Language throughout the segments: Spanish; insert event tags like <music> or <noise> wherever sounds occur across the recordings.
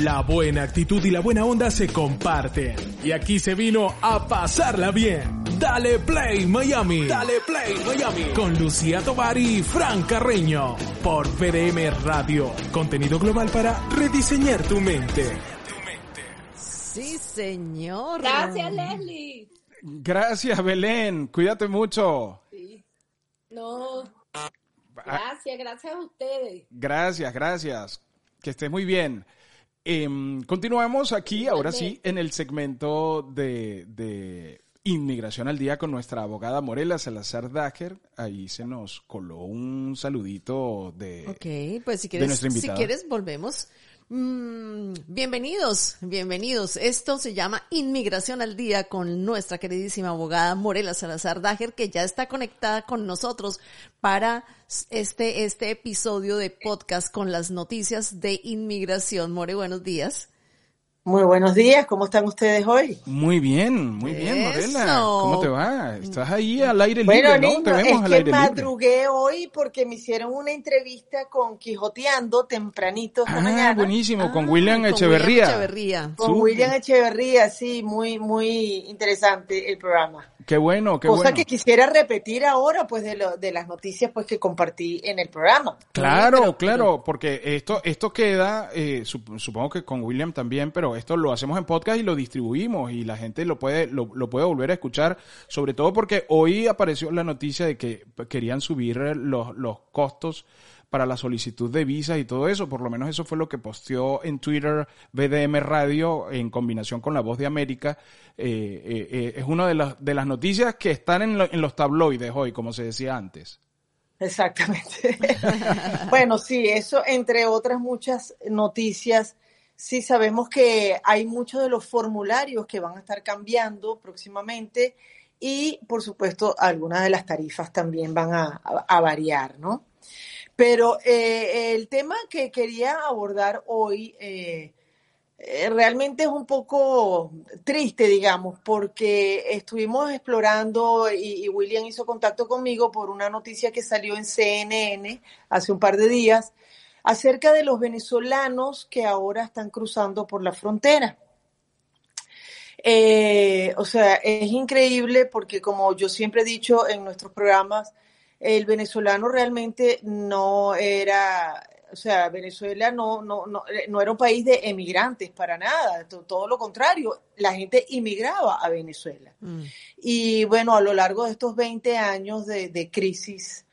La buena actitud y la buena onda se comparten. Y aquí se vino a pasarla bien. Dale Play Miami. Dale Play Miami. Con Lucía Tovar y Fran Carreño. Por VDM Radio. Contenido global para rediseñar tu mente. Sí, señor. Gracias, Leslie. Gracias, Belén. Cuídate mucho. Sí. No. Gracias, gracias a ustedes. Gracias, gracias. Que estés muy bien. Em, continuamos aquí, ahora sí, en el segmento de, de, Inmigración al Día con nuestra abogada Morela Salazar Dacher. Ahí se nos coló un saludito de, Ok, pues si quieres, si quieres volvemos. Mm, bienvenidos, bienvenidos. Esto se llama Inmigración al Día con nuestra queridísima abogada Morela Salazar Dager, que ya está conectada con nosotros para este, este episodio de podcast con las noticias de inmigración. More, buenos días. Muy buenos días, ¿cómo están ustedes hoy? Muy bien, muy bien, Morela. ¿Cómo te va? Estás ahí al aire libre, ¿no? Te vemos es al que aire madrugué hoy porque me hicieron una entrevista con Quijoteando tempranito esta ah, mañana. buenísimo, con William ah, Echeverría. William Echeverría. Con William Echeverría, sí, muy, muy interesante el programa. Qué bueno, qué Cosa bueno. que quisiera repetir ahora, pues, de, lo, de las noticias pues que compartí en el programa. Claro, claro, porque esto, esto queda, eh, supongo que con William también, pero esto lo hacemos en podcast y lo distribuimos y la gente lo puede, lo, lo puede volver a escuchar, sobre todo porque hoy apareció la noticia de que querían subir los, los costos para la solicitud de visas y todo eso. Por lo menos eso fue lo que posteó en Twitter BDM Radio en combinación con La Voz de América. Eh, eh, eh, es una de las, de las noticias que están en, los tabloides hoy, como se decía antes. Exactamente. <laughs> bueno, sí, eso entre otras muchas noticias. Sí, sabemos que hay muchos de los formularios que van a estar cambiando próximamente y, por supuesto, algunas de las tarifas también van a variar, ¿no? Pero eh, el tema que quería abordar hoy eh, eh, realmente es un poco triste, digamos, porque estuvimos explorando y, y, William hizo contacto conmigo por una noticia que salió en CNN hace un par de días acerca de los venezolanos que ahora están cruzando por la frontera. Eh, o sea, es increíble porque como yo siempre he dicho en nuestros programas, el venezolano realmente no era, o sea, Venezuela no, no, no, no era un país de emigrantes para nada, todo lo contrario, la gente inmigraba a Venezuela. Mm. Y bueno, a lo largo de estos 20 años de, de crisis,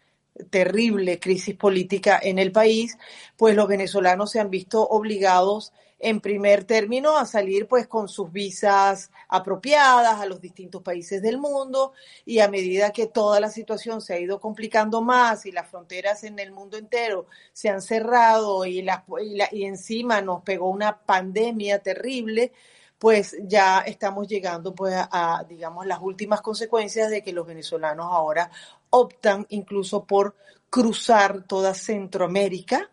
terrible crisis política en el país, pues los venezolanos se han visto obligados en primer término a salir pues con sus visas apropiadas a los distintos países del mundo. Y a medida que toda la situación se ha ido complicando más y las fronteras en el mundo entero se han cerrado y, la, y, la, y encima nos pegó una pandemia terrible, pues ya estamos llegando pues a, a, digamos las últimas consecuencias de que los venezolanos ahora optan incluso por cruzar toda Centroamérica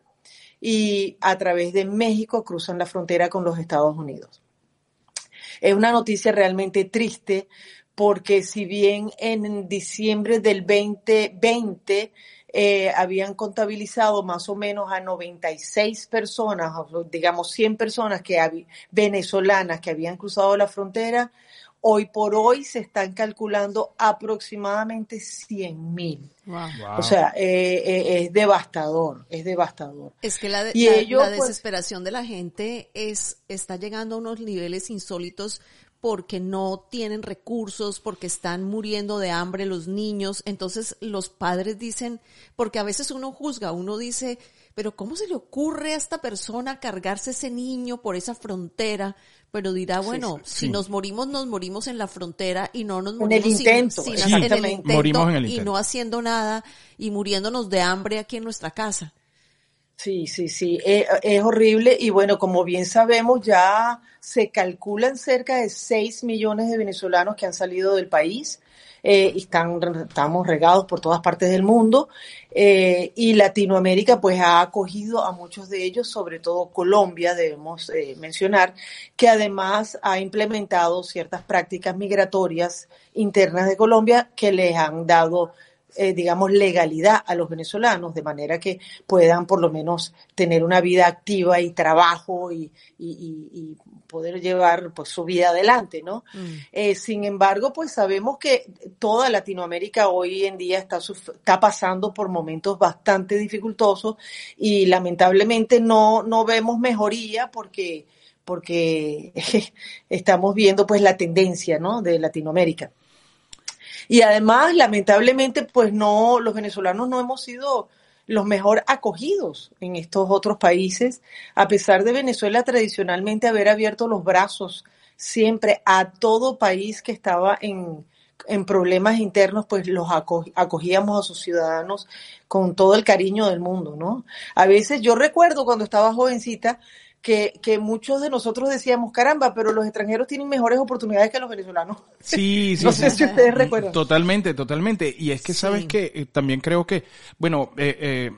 y a través de México cruzan la frontera con los Estados Unidos. Es una noticia realmente triste porque si bien en diciembre del 2020 eh, habían contabilizado más o menos a 96 personas, digamos 100 personas que venezolanas que habían cruzado la frontera, Hoy por hoy se están calculando aproximadamente 100 mil. Wow. O sea, eh, eh, es devastador, es devastador. Es que la, de, la, ello, la desesperación pues, de la gente es está llegando a unos niveles insólitos porque no tienen recursos, porque están muriendo de hambre los niños. Entonces los padres dicen, porque a veces uno juzga, uno dice, pero ¿cómo se le ocurre a esta persona cargarse ese niño por esa frontera? Pero dirá, bueno, sí, sí. si nos morimos, nos morimos en la frontera y no nos morimos en el intento, sin, sin en el intento, morimos en el intento. y no haciendo nada y muriéndonos de hambre aquí en nuestra casa. Sí, sí, sí, es, es, horrible y bueno, como bien sabemos, ya se calculan cerca de 6 millones de venezolanos que han salido del país eh, y están, estamos regados por todas partes del mundo eh, y Latinoamérica pues ha acogido a muchos de ellos, sobre todo Colombia, debemos eh, mencionar, que además ha implementado ciertas prácticas migratorias internas de Colombia que les han dado eh, digamos, legalidad a los venezolanos, de manera que puedan por lo menos tener una vida activa y trabajo y, y, poder llevar pues su vida adelante, ¿no? Mm. Eh, sin embargo, pues sabemos que toda Latinoamérica hoy en día está, está pasando por momentos bastante dificultosos y lamentablemente no, no vemos mejoría porque porque <laughs> estamos viendo pues la tendencia, ¿no? de Latinoamérica. Y además, lamentablemente, pues no, los venezolanos no hemos sido los mejor acogidos en estos otros países, a pesar de Venezuela tradicionalmente haber abierto los brazos siempre a todo país que estaba en, en problemas internos, pues los acogíamos a sus ciudadanos con todo el cariño del mundo, ¿no? A veces yo recuerdo cuando estaba jovencita, que, que, muchos de nosotros decíamos, caramba, pero los extranjeros tienen mejores oportunidades que los venezolanos. <laughs> Sí, sí. no sé si ustedes recuerdan. Totalmente, totalmente. Y es que sabes que eh, también creo que, bueno, eh, eh,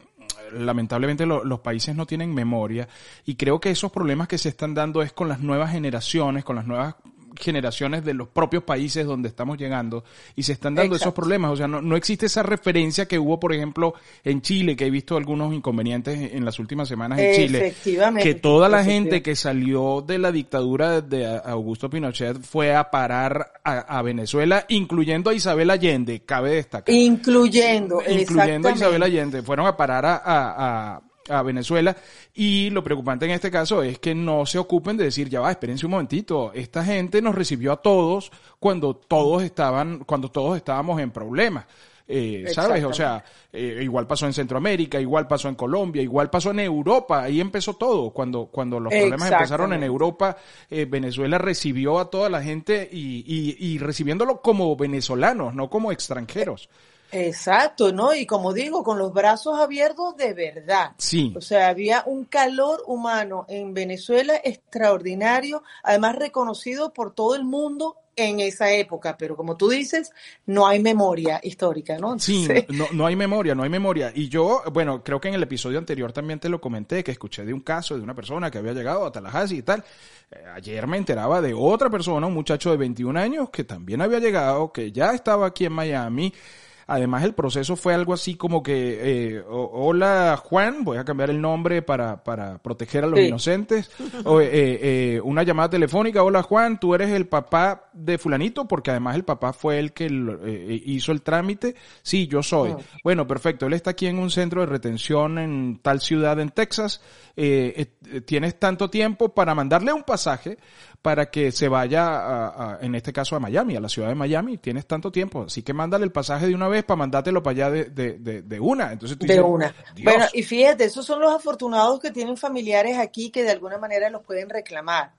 lamentablemente los países no tienen memoria y creo que esos problemas que se están dando es con las nuevas generaciones, con las nuevas generaciones de los propios países donde estamos llegando y se están dando esos problemas. O sea, no, no existe esa referencia que hubo, por ejemplo, en Chile, que he visto algunos inconvenientes en las últimas semanas en Chile. Que toda la gente que salió de la dictadura de Augusto Pinochet fue a parar a, Venezuela, incluyendo a Isabel Allende, cabe destacar. Incluyendo, Incluyendo a Isabel Allende. Fueron a parar a a Venezuela y lo preocupante en este caso es que no se ocupen de decir, ya va, espérense un momentito, esta gente nos recibió a todos cuando todos estaban, cuando todos estábamos en problemas. Eh, ¿Sabes? O sea, eh, igual pasó en Centroamérica, igual pasó en Colombia, igual pasó en Europa, ahí empezó todo. Cuando, cuando los problemas empezaron en Europa, eh, Venezuela recibió a toda la gente y, y, y recibiéndolo como venezolanos, no como extranjeros. Exacto, ¿no? Y como digo, con los brazos abiertos de verdad. Sí. O sea, había un calor humano en Venezuela extraordinario, además reconocido por todo el mundo en esa época, pero como tú dices, no hay memoria histórica, ¿no? sí, no, no hay memoria, no hay memoria. Y yo, bueno, creo que en el episodio anterior también te lo comenté, que escuché de un caso de una persona que había llegado a Tallahassee y tal. Eh, ayer me enteraba de otra persona, un muchacho de 21 años, que también había llegado, que ya estaba aquí en Miami Además, el proceso fue algo así como que, eh, hola Juan, voy a cambiar el nombre para, para proteger a los inocentes. O, eh, eh, una llamada telefónica, hola Juan, tú eres el papá de fulanito, porque además el papá fue el que eh, hizo el trámite. Sí, yo soy. Bueno, perfecto, él está aquí en un centro de retención en tal ciudad en Texas. tienes tanto tiempo para mandarle un pasaje para que se vaya, en este caso a Miami, a la ciudad de Miami. Tienes tanto tiempo, así que mándale el pasaje de una vez para mandártelo para allá de, de, de, una. Entonces de una. Bueno, y fíjate, esos son los afortunados que tienen familiares aquí que de alguna manera los pueden reclamar.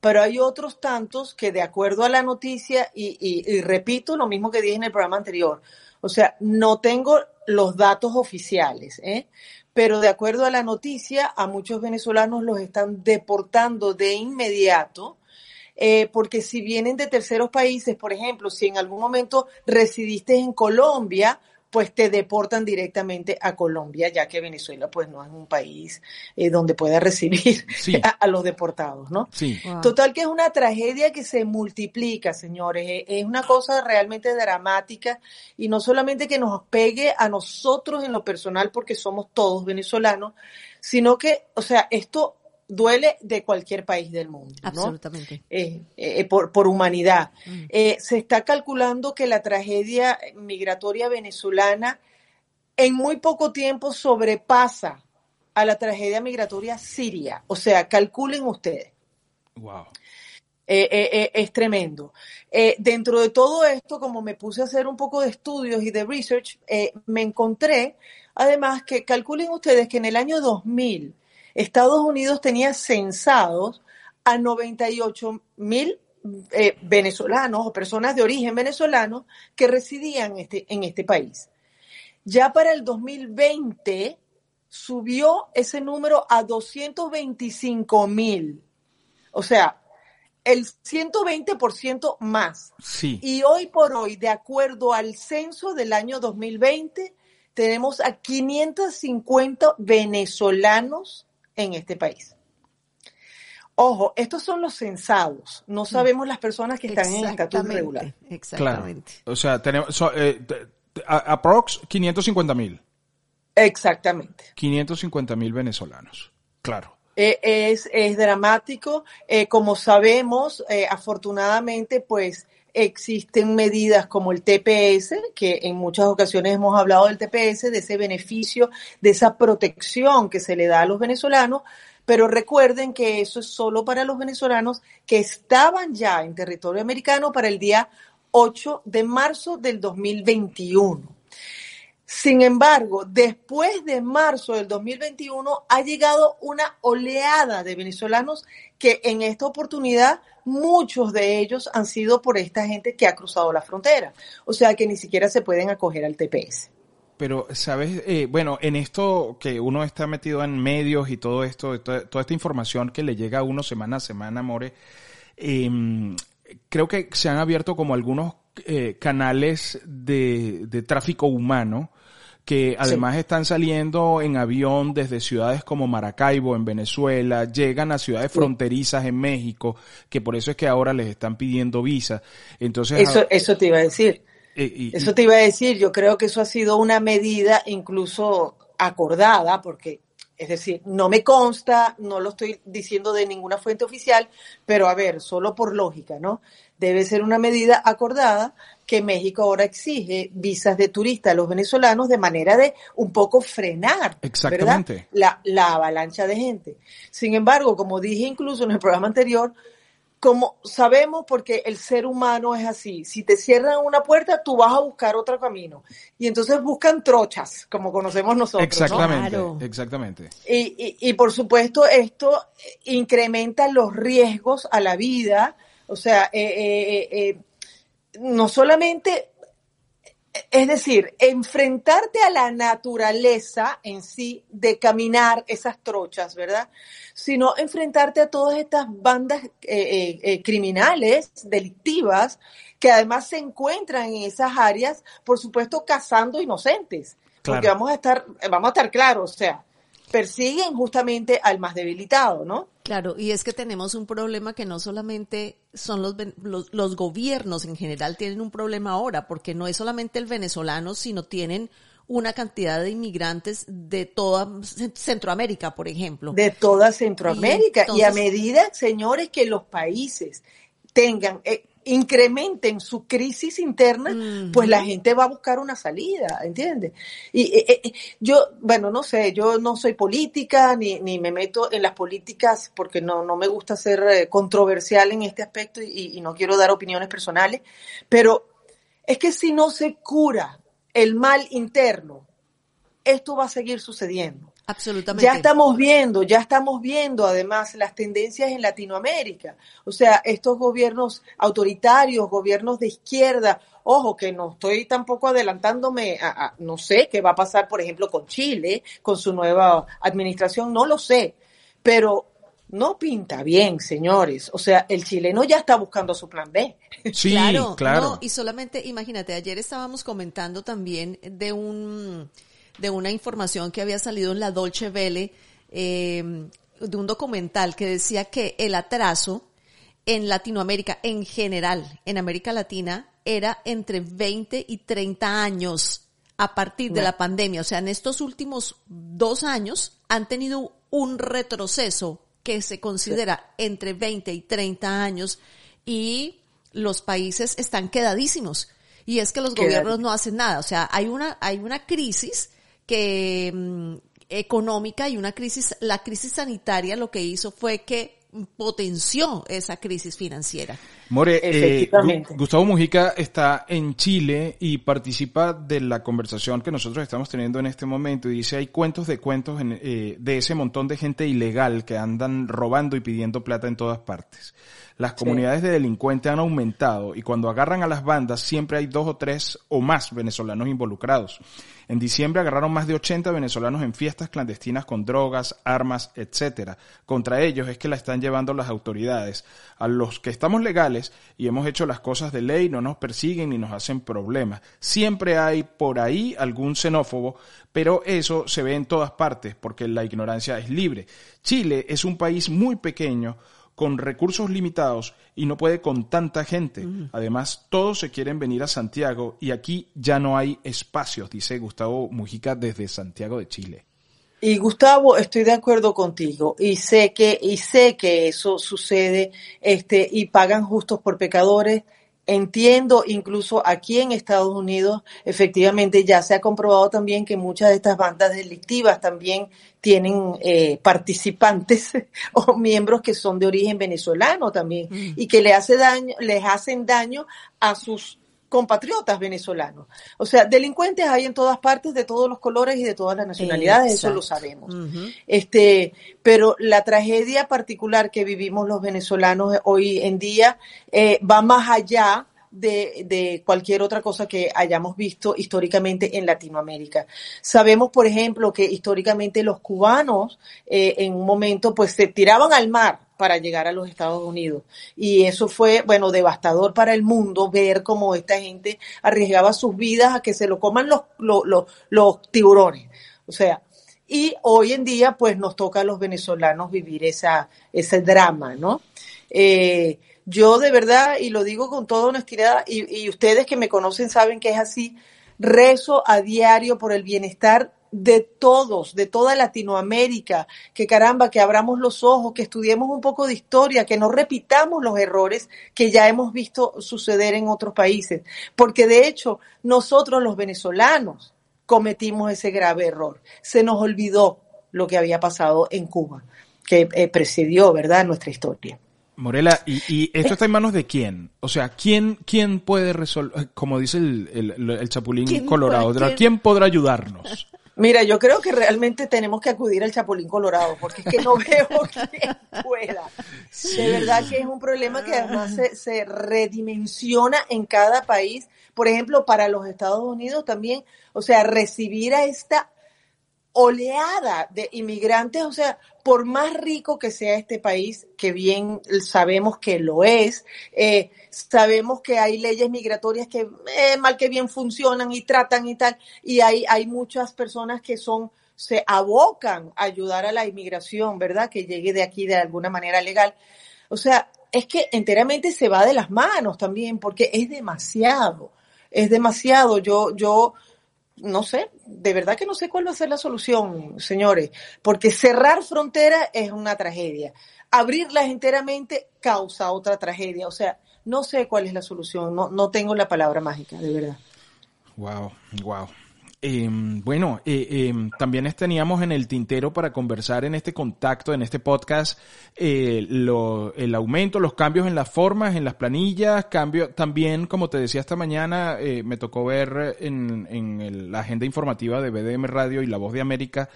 Pero hay otros tantos que de acuerdo a la noticia, y, y, y repito lo mismo que dije en el programa anterior, o sea, no tengo los datos oficiales, ¿eh? pero de acuerdo a la noticia, a muchos venezolanos los están deportando de inmediato eh, porque si vienen de terceros países, por ejemplo, si en algún momento residiste en Colombia, pues te deportan directamente a Colombia, ya que Venezuela pues no es un país eh, donde pueda <laughs> recibir a, los deportados, ¿no? Sí. Total que es una tragedia que se multiplica, señores, eh, es una cosa realmente dramática y no solamente que nos pegue a nosotros en lo personal porque somos todos venezolanos, sino que, o sea, esto duele de cualquier país del mundo. Absolutamente. Eh, eh, por, por, humanidad. Mm. Eh, se está calculando que la tragedia migratoria venezolana en muy poco tiempo sobrepasa a la tragedia migratoria siria. O sea, calculen ustedes. Wow. es tremendo. dentro de todo esto, como me puse a hacer un poco de estudios y de research, me encontré, además, que calculen ustedes que en el año 2000 Estados Unidos tenía censados a 98 mil eh, venezolanos o personas de origen venezolano que residían este, en este país. Ya para el 2020 subió ese número a 225 mil. O sea, el 120% más. Sí. Y hoy por hoy, de acuerdo al censo del año 2020, tenemos a 550 venezolanos en este país. Ojo, estos son los censados. No sabemos las personas que están en estatus regular. Exactamente. Claro. O sea, tenemos eh, aprox 550 mil. Exactamente. 550 mil venezolanos. Claro. Eh, es, es, dramático. Eh, como sabemos, eh, afortunadamente, pues existen medidas como el TPS, que en muchas ocasiones hemos hablado del TPS, de ese beneficio, de esa protección que se le da a los venezolanos, pero recuerden que eso es solo para los venezolanos que estaban ya en territorio americano para el día 8 de marzo del 2021. Sin embargo, después de marzo del 2021 ha llegado una oleada de venezolanos que en esta oportunidad muchos de ellos han sido por esta gente que ha cruzado la frontera. O sea que ni siquiera se pueden acoger al TPS. Pero, ¿sabes? Eh, bueno, en esto que uno está metido en medios y todo esto, toda, esta información que le llega a uno semana a semana, More, eh, creo que se han abierto como algunos eh, canales de, tráfico humano que además sí. están saliendo en avión desde ciudades como Maracaibo en Venezuela, llegan a ciudades sí. fronterizas en México, que por eso es que ahora les están pidiendo visa. Entonces, eso, eso te iba a decir. Eh, y, eso te iba a decir, yo creo que eso ha sido una medida incluso acordada, porque es decir, no me consta, no lo estoy diciendo de ninguna fuente oficial, pero a ver, solo por lógica, ¿no? Debe ser una medida acordada que México ahora exige visas de turista a los venezolanos de manera de un poco frenar Exactamente. La, la avalancha de gente. Sin embargo, como dije incluso en el programa anterior, como sabemos, porque el ser humano es así, si te cierran una puerta, tú vas a buscar otro camino. Y entonces buscan trochas, como conocemos nosotros. Exactamente, ¿no? exactamente. Y, y, y, por supuesto, esto incrementa los riesgos a la vida. O sea, eh, eh, eh, no solamente es decir, enfrentarte a la naturaleza en sí de caminar esas trochas, ¿verdad? Sino enfrentarte a todas estas bandas eh, eh, eh, criminales, delictivas, que además se encuentran en esas áreas, por supuesto, cazando inocentes. Claro. Porque vamos a estar, vamos a estar claros, o sea, persiguen justamente al más debilitado, ¿no? Claro, y es que tenemos un problema que no solamente son los, los, los, gobiernos en general tienen un problema ahora, porque no es solamente el venezolano, sino tienen una cantidad de inmigrantes de toda Centroamérica, por ejemplo. De toda Centroamérica. Y, entonces, y a medida, señores, que los países tengan, eh, incrementen su crisis interna, pues la gente va a buscar una salida, ¿entiendes? Y eh, eh, yo, bueno, no sé, yo no soy política, ni, ni me meto en las políticas porque no, no me gusta ser eh, controversial en este aspecto y, y no quiero dar opiniones personales, pero es que si no se cura el mal interno, esto va a seguir sucediendo. Absolutamente. Ya estamos viendo, ya estamos viendo además las tendencias en Latinoamérica. O sea, estos gobiernos autoritarios, gobiernos de izquierda, ojo, que no estoy tampoco adelantándome a, a, no sé qué va a pasar, por ejemplo, con Chile, con su nueva administración, no lo sé, pero no pinta bien, señores. O sea, el chileno ya está buscando su plan B. Sí, claro. claro. No, y solamente, imagínate, ayer estábamos comentando también de un de una información que había salido en la Dolce Vele, eh, de un documental que decía que el atraso en Latinoamérica en general, en América Latina, era entre 20 y 30 años a partir de la pandemia. O sea, en estos últimos dos años han tenido un retroceso que se considera entre 20 y 30 años y los países están quedadísimos. Y es que los gobiernos no hacen nada. O sea, hay una, hay una crisis que mm, económica y una crisis, la crisis sanitaria lo que hizo fue que potenció esa crisis financiera. More, eh, Gustavo Mujica está en Chile y participa de la conversación que nosotros estamos teniendo en este momento y dice hay cuentos de cuentos en, eh, de ese montón de gente ilegal que andan robando y pidiendo plata en todas partes. Las comunidades sí. de delincuentes han aumentado y cuando agarran a las bandas siempre hay dos o tres o más venezolanos involucrados. En diciembre agarraron más de 80 venezolanos en fiestas clandestinas con drogas, armas, etcétera. Contra ellos es que la están llevando las autoridades. A los que estamos legales y hemos hecho las cosas de ley no nos persiguen ni nos hacen problemas. Siempre hay por ahí algún xenófobo, pero eso se ve en todas partes porque la ignorancia es libre. Chile es un país muy pequeño con recursos limitados y no puede con tanta gente. Además, todos se quieren venir a Santiago y aquí ya no hay espacios, dice Gustavo Mujica desde Santiago de Chile. Y Gustavo, estoy de acuerdo contigo y sé que y sé que eso sucede este y pagan justos por pecadores Entiendo incluso aquí en Estados Unidos, efectivamente ya se ha comprobado también que muchas de estas bandas delictivas también tienen eh, participantes <laughs> o miembros que son de origen venezolano también mm. y que le hace daño, les hacen daño a sus compatriotas venezolanos. O sea, delincuentes hay en todas partes, de todos los colores y de todas las nacionalidades, eso lo sabemos. Este, pero la tragedia particular que vivimos los venezolanos hoy en día eh, va más allá de, de, cualquier otra cosa que hayamos visto históricamente en Latinoamérica. Sabemos, por ejemplo, que históricamente los cubanos eh, en un momento pues se tiraban al mar para llegar a los Estados Unidos. Y eso fue, bueno, devastador para el mundo ver cómo esta gente arriesgaba sus vidas a que se lo coman los, los, los, tiburones. O sea, y hoy en día, pues nos toca a los venezolanos vivir esa, ese drama, ¿no? Eh, yo de verdad, y lo digo con toda honestidad, y, y ustedes que me conocen saben que es así, rezo a diario por el bienestar de todos, de toda Latinoamérica, que caramba, que abramos los ojos, que estudiemos un poco de historia, que no repitamos los errores que ya hemos visto suceder en otros países, porque de hecho nosotros los venezolanos cometimos ese grave error. Se nos olvidó lo que había pasado en Cuba, que eh, precedió, ¿verdad?, nuestra historia. Morela, ¿y, esto está en manos de quién? O sea, ¿quién, quién puede resolver, como dice el, Chapulín Colorado, ¿quién podrá ayudarnos? <laughs> Mira, yo creo que realmente tenemos que acudir al Chapulín Colorado, porque es que no <laughs> veo quién pueda. De verdad que es un problema que además se, se, redimensiona en cada país. Por ejemplo, para los Estados Unidos también, o sea, recibir a esta oleada de inmigrantes, o sea, por más rico que sea este país, que bien sabemos que lo es, eh, sabemos que hay leyes migratorias que eh, mal que bien funcionan y tratan y tal, y hay, hay muchas personas que son, se abocan a ayudar a la inmigración, ¿verdad? Que llegue de aquí de alguna manera legal. O sea, es que enteramente se va de las manos también, porque es demasiado, es demasiado. Yo, yo, no sé, de verdad que no sé cuál va a ser la solución, señores, porque cerrar fronteras es una tragedia. Abrirlas enteramente causa otra tragedia. O sea, no sé cuál es la solución, no, no tengo la palabra mágica, de verdad. Wow, wow. Em, bueno, eh, em, también teníamos en el tintero para conversar en este contacto, en este podcast, eh, el aumento, los cambios en las formas, en las planillas, cambio también, como te decía esta mañana, eh, me tocó ver en, en la agenda informativa de BDM Radio y La Voz de América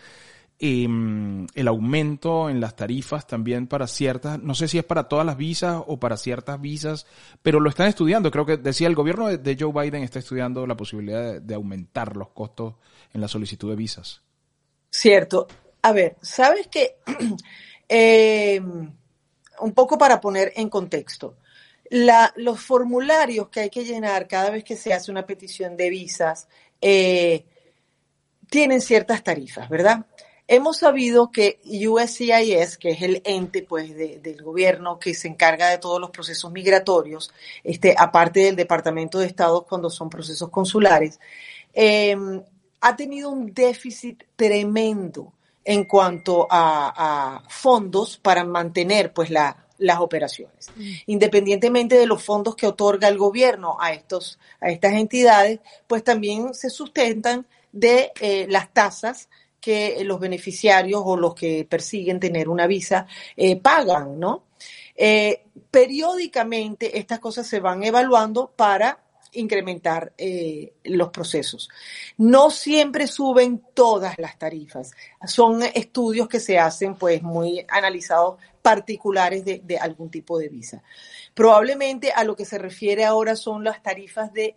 Em, el aumento en las tarifas también para ciertas, no sé si es para todas las visas o para ciertas visas, pero lo están estudiando. Creo que decía el gobierno de, Joe Biden está estudiando la posibilidad de, aumentar los costos en la solicitud de visas. Cierto. A ver, ¿sabes qué? Em, <clears throat> un poco para poner en contexto. La, los formularios que hay que llenar cada vez que se hace una petición de visas eh, tienen ciertas tarifas, ¿verdad? Hemos sabido que USCIS, que es el ente pues, del gobierno que se encarga de todos los procesos migratorios, este, aparte del Departamento de Estado cuando son procesos consulares, em, ha tenido un déficit tremendo en cuanto a, fondos para mantener pues, las operaciones. Mm. Independientemente de los fondos que otorga el gobierno a, estos, a estas entidades, pues también se sustentan de eh, las tasas que los beneficiarios o los que persiguen tener una visa eh, pagan, ¿no? Eh, periódicamente estas cosas se van evaluando para incrementar eh, los procesos. No siempre suben todas las tarifas. Son estudios que se hacen pues muy analizados particulares de, de algún tipo de visa. Probablemente a lo que se refiere ahora son las tarifas de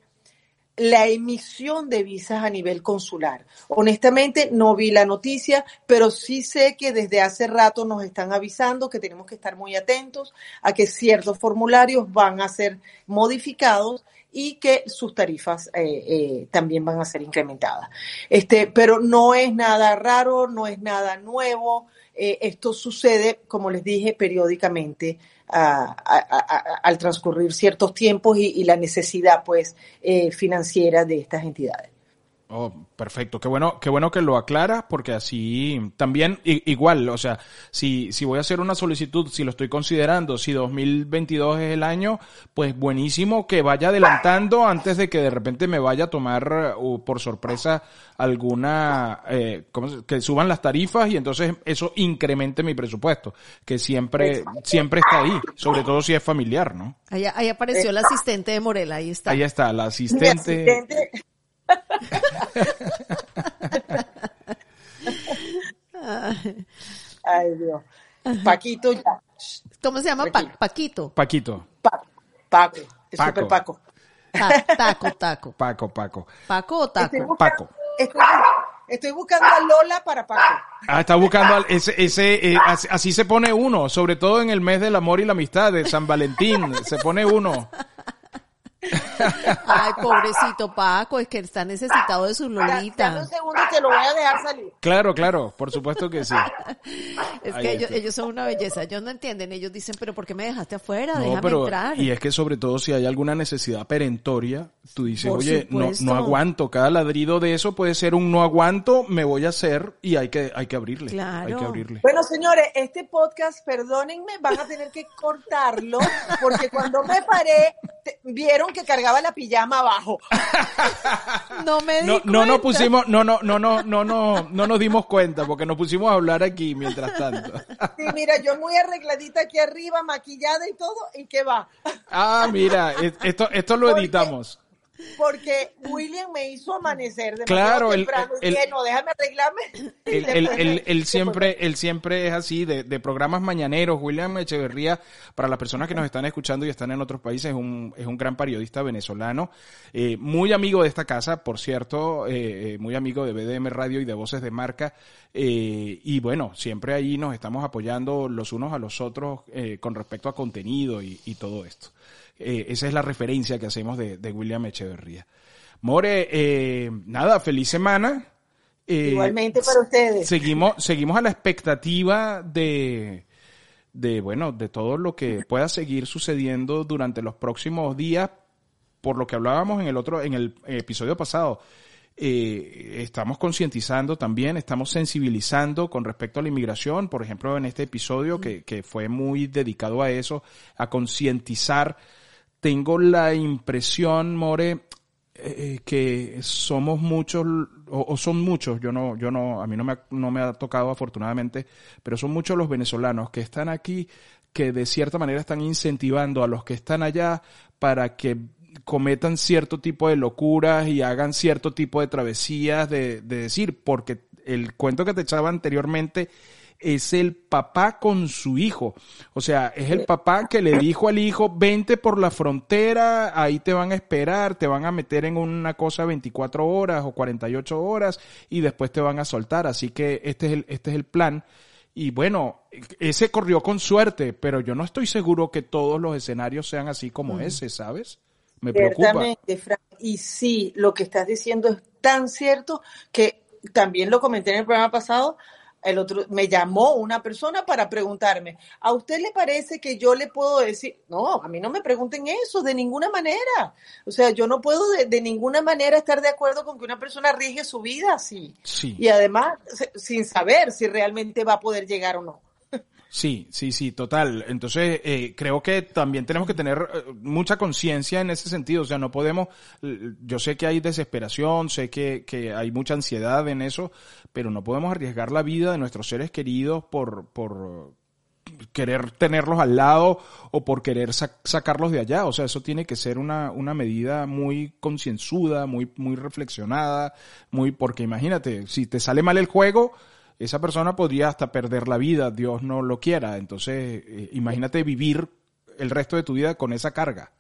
la emisión de visas a nivel consular. Honestamente, no vi la noticia, pero sí sé que desde hace rato nos están avisando que tenemos que estar muy atentos a que ciertos formularios van a ser modificados y que sus tarifas eh, eh, también van a ser incrementadas. Este, pero no es nada raro, no es nada nuevo. Eh, esto sucede, como les dije, periódicamente al transcurrir ciertos tiempos y, la necesidad pues financiera de estas entidades. Oh, perfecto. Qué bueno, qué bueno que lo aclara, porque así también igual, o sea, si, si voy a hacer una solicitud, si lo estoy considerando, si 2022 es el año, pues buenísimo que vaya adelantando antes de que de repente me vaya a tomar uh, por sorpresa alguna, eh, que suban las tarifas y entonces eso incremente mi presupuesto, que siempre, siempre está ahí, sobre todo si es familiar, ¿no? Ahí, ahí apareció el asistente de Morela, ahí está. Ahí está, la asistente Ay, Dios. Paquito ya. ¿Cómo se llama? Paquito. Paquito. Paco. Paco. Es Paco. Paco. taco, taco. Paco, Paco. ¿Paco o taco? Estoy Paco. Estoy, buscando a Lola para Paco. Ah, está buscando ese, ese eh, así se pone uno, sobre todo en el mes del amor y la amistad de San Valentín, se pone uno. Ay, pobrecito Paco, es que está necesitado de su Lolita. Dame un segundo que lo voy a dejar salir. Claro, claro, por supuesto que sí. es que ellos, son una belleza. Ellos no entienden. Ellos dicen, pero ¿por qué me dejaste afuera? Déjame entrar. Y es que sobre todo si hay alguna necesidad perentoria, tú dices, oye, no, no aguanto. Cada ladrido de eso puede ser un no aguanto, me voy a hacer y hay que, hay que abrirle. Claro. Hay que abrirle. Bueno, señores, este podcast, perdónenme, van a tener que cortarlo porque cuando me paré, vieron que cargaba la pijama abajo. no me di no, no nos pusimos, no, no, no, no, no, no, no nos dimos cuenta porque nos pusimos a hablar aquí mientras tanto. sí, mira, yo muy arregladita aquí arriba, maquillada y todo, ¿y qué va? ah, mira, esto, esto lo editamos porque William me hizo amanecer de claro, temprano el, no, déjame arreglarme. Él, <laughs> siempre, <laughs> él siempre es así, de, de, programas mañaneros. William Echeverría, para las personas que nos están escuchando y están en otros países, es un, es un gran periodista venezolano, eh, muy amigo de esta casa, por cierto, eh, eh muy amigo de BDM Radio y de Voces de Marca. Eh, y bueno, siempre ahí nos estamos apoyando los unos a los otros eh, con respecto a contenido y, y todo esto. Eh, esa es la referencia que hacemos de, William Echeverría. More, eh, nada, feliz semana. Eh, Igualmente para ustedes. Seguimos, seguimos a la expectativa de, de, bueno, de todo lo que pueda seguir sucediendo durante los próximos días, por lo que hablábamos en el otro, en el episodio pasado. estamos concientizando también, estamos sensibilizando con respecto a la inmigración, por ejemplo, en este episodio que, que fue muy dedicado a eso, a concientizar tengo la impresión, More, eh, que somos muchos, o, son muchos, yo no, yo no, a mí no me, ha, no me ha tocado afortunadamente, pero son muchos los venezolanos que están aquí, que de cierta manera están incentivando a los que están allá para que cometan cierto tipo de locuras y hagan cierto tipo de travesías de, de decir, porque el cuento que te echaba anteriormente es el papá con su hijo. O sea, es el papá que le dijo al hijo, vente por la frontera, ahí te van a esperar, te van a meter en una cosa 24 horas o 48 horas y después te van a soltar. Así que este es el, este es el plan. Y bueno, ese corrió con suerte, pero yo no estoy seguro que todos los escenarios sean así como ese, ¿sabes? Me preocupa. Y sí, lo que estás diciendo es tan cierto que también lo comenté en el programa pasado, el otro me llamó una persona para preguntarme, ¿a usted le parece que yo le puedo decir? No, a mí no me pregunten eso de ninguna manera. O sea, yo no puedo de, ninguna manera estar de acuerdo con que una persona rige su vida así. Sí. Y además, sin saber si realmente va a poder llegar o no. Sí, sí, sí, total. Entonces, eh, creo que también tenemos que tener eh, mucha conciencia en ese sentido. O sea, no podemos, yo sé que hay desesperación, sé que, que hay mucha ansiedad en eso, pero no podemos arriesgar la vida de nuestros seres queridos por, por querer tenerlos al lado o por querer sacarlos de allá. O sea, eso tiene que ser una, una medida muy concienzuda, muy, muy reflexionada, muy, porque imagínate, si te sale mal el juego, esa persona podría hasta perder la vida, Dios no lo quiera. Entonces, eh, imagínate vivir el resto de tu vida con esa carga.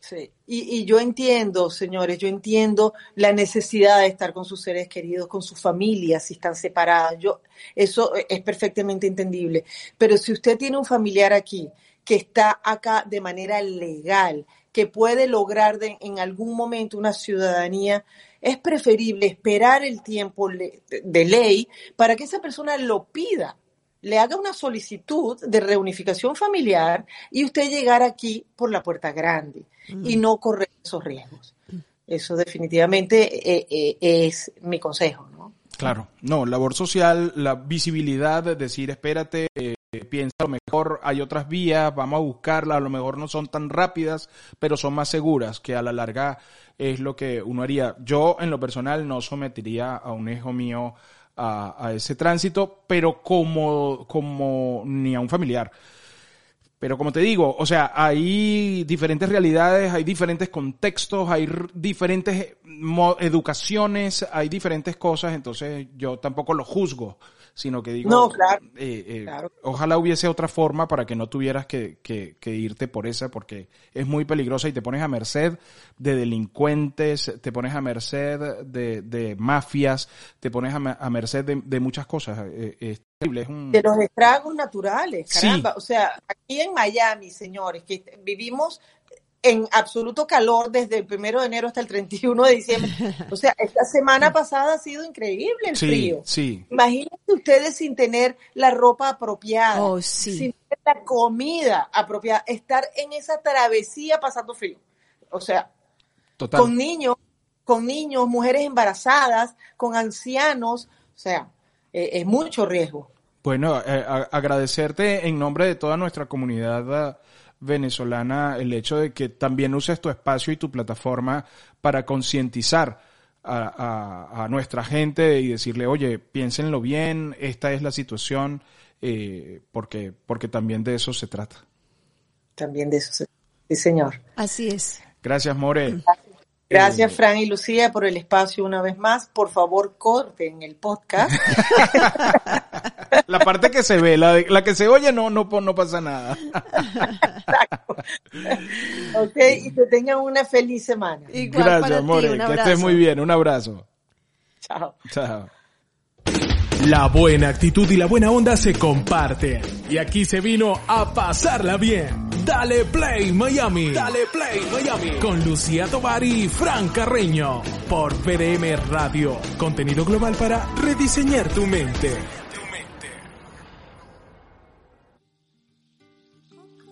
Sí, y, y, yo entiendo, señores, yo entiendo la necesidad de estar con sus seres queridos, con sus familias, si están separadas. Yo, eso es perfectamente entendible. Pero si usted tiene un familiar aquí que está acá de manera legal, que puede lograr en algún momento una ciudadanía, es preferible esperar el tiempo de ley para que esa persona lo pida le haga una solicitud de reunificación familiar y usted llegar aquí por la puerta grande y no correr esos riesgos. Eso definitivamente eh, eh, es mi consejo, ¿no? Claro, no, labor social, la visibilidad, decir, espérate, eh, piensa a lo mejor hay otras vías, vamos a buscarlas, a lo mejor no son tan rápidas, pero son más seguras, que a la larga es lo que uno haría. Yo, en lo personal, no sometería a un hijo mío a, ese tránsito, pero como, como ni a un familiar. Pero como te digo, o sea, hay diferentes realidades, hay diferentes contextos, hay diferentes educaciones, hay diferentes cosas, entonces yo tampoco lo juzgo sino que digo, no, eh, eh, ojalá hubiese otra forma para que no tuvieras que, que, irte por esa, porque es muy peligrosa y te pones a merced de delincuentes, te pones a merced de, de mafias, te pones a, merced de, muchas cosas. Eh, es terrible, es un... De los estragos naturales, caramba. O sea, aquí en Miami, señores, que vivimos en absoluto calor desde el primero de enero hasta el 31 de diciembre. O sea, esta semana pasada ha sido increíble el frío. Sí. Imagínense ustedes sin tener la ropa apropiada, oh, sin tener la comida apropiada, estar en esa travesía pasando frío. O sea, con niños, con niños, mujeres embarazadas, con ancianos, o sea, eh, es mucho riesgo. Bueno, eh, agradecerte en nombre de toda nuestra comunidad venezolana el hecho de que también uses tu espacio y tu plataforma para concientizar a, nuestra gente y decirle, oye, piénsenlo bien, esta es la situación, eh, porque, porque también de eso se trata. También de eso se trata. Sí, señor. Así es. Gracias, More. Gracias, eh, Fran y Lucía, por el espacio una vez más. Por favor, corten el podcast. <laughs> la parte que se ve, la, la que se oye, no, no, no pasa nada. Exacto. ok, y que tengan una feliz semana. Gracias, More. Que estés muy bien. Un abrazo. Chao. Chao. La buena actitud y la buena onda se comparten. Y aquí se vino a pasarla bien. Dale Play Miami. Dale Play Miami. Con Lucía Tobar y Fran Carreño. Por PDM Radio. Contenido global para rediseñar tu mente.